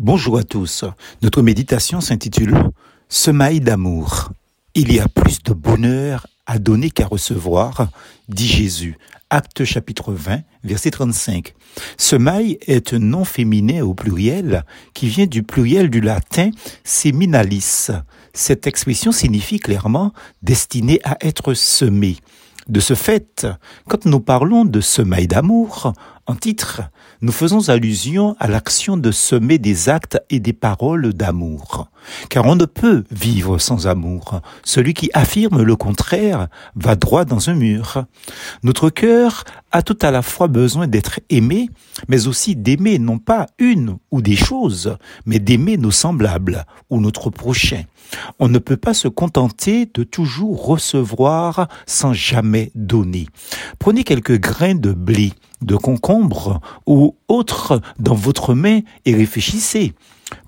Bonjour à tous. Notre méditation s'intitule Semaille d'amour. Il y a plus de bonheur à donner qu'à recevoir, dit Jésus. Acte chapitre 20, verset 35. Semaille est un nom féminin au pluriel qui vient du pluriel du latin seminalis. Cette expression signifie clairement destiné à être semé. De ce fait, quand nous parlons de semaille d'amour, en titre, nous faisons allusion à l'action de semer des actes et des paroles d'amour. Car on ne peut vivre sans amour. Celui qui affirme le contraire va droit dans un mur. Notre cœur a tout à la fois besoin d'être aimé, mais aussi d'aimer non pas une ou des choses, mais d'aimer nos semblables ou notre prochain. On ne peut pas se contenter de toujours recevoir sans jamais donner. Prenez quelques grains de blé, de concombre ou autres dans votre main et réfléchissez.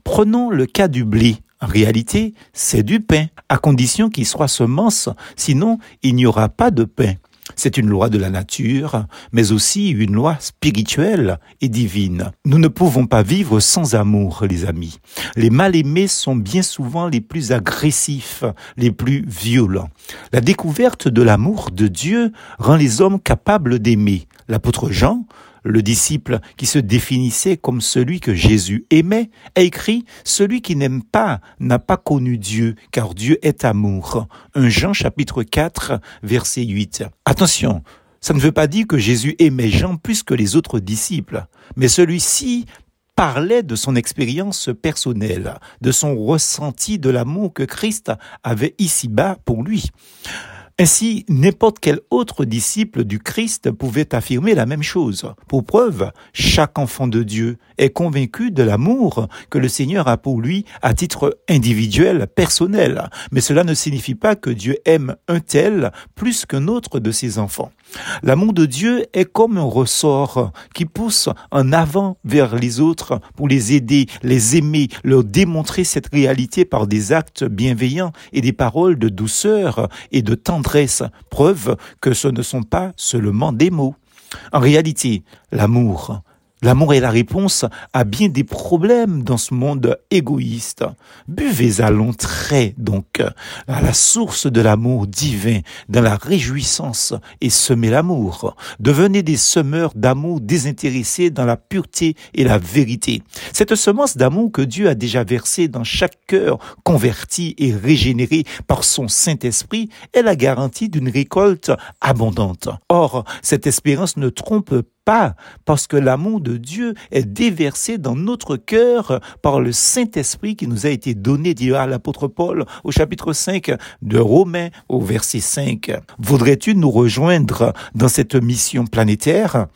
Prenons le cas du blé. En réalité, c'est du pain, à condition qu'il soit semence, sinon il n'y aura pas de pain. C'est une loi de la nature, mais aussi une loi spirituelle et divine. Nous ne pouvons pas vivre sans amour, les amis. Les mal-aimés sont bien souvent les plus agressifs, les plus violents. La découverte de l'amour de Dieu rend les hommes capables d'aimer. L'apôtre Jean le disciple qui se définissait comme celui que Jésus aimait, a écrit Celui qui n'aime pas n'a pas connu Dieu, car Dieu est amour. 1 Jean chapitre 4, verset 8. Attention, ça ne veut pas dire que Jésus aimait Jean plus que les autres disciples, mais celui-ci parlait de son expérience personnelle, de son ressenti de l'amour que Christ avait ici-bas pour lui. Ainsi, n'importe quel autre disciple du Christ pouvait affirmer la même chose? Pour preuve, chaque enfant de Dieu est convaincu de l'amour que le Seigneur a pour lui à titre individuel, personnel. Mais cela ne signifie pas que Dieu aime un tel plus qu'un autre de ses enfants. L'amour de Dieu est comme un ressort qui pousse en avant vers les autres pour les aider, les aimer, leur démontrer cette réalité par des actes bienveillants et des paroles de douceur et de tendresse, preuve que ce ne sont pas seulement des mots. En réalité, l'amour, L'amour est la réponse à bien des problèmes dans ce monde égoïste. Buvez à l'entrée, donc, à la source de l'amour divin, dans la réjouissance, et semez l'amour. Devenez des semeurs d'amour désintéressés dans la pureté et la vérité. Cette semence d'amour que Dieu a déjà versée dans chaque cœur converti et régénéré par son Saint-Esprit est la garantie d'une récolte abondante. Or, cette espérance ne trompe pas, parce que l'amour de Dieu est déversé dans notre cœur par le Saint-Esprit qui nous a été donné, dit l'apôtre Paul au chapitre 5 de Romains au verset 5. Voudrais-tu nous rejoindre dans cette mission planétaire?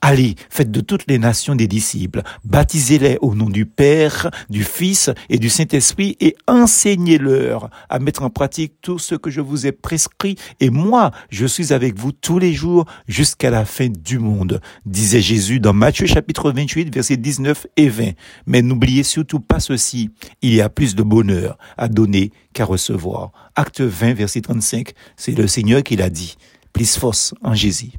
Allez, faites de toutes les nations des disciples, baptisez-les au nom du Père, du Fils et du Saint-Esprit et enseignez-leur à mettre en pratique tout ce que je vous ai prescrit. Et moi, je suis avec vous tous les jours jusqu'à la fin du monde disait Jésus dans Matthieu chapitre 28, versets 19 et 20. Mais n'oubliez surtout pas ceci, il y a plus de bonheur à donner qu'à recevoir. Acte 20, verset 35, c'est le Seigneur qui l'a dit. Plus force en Jésus.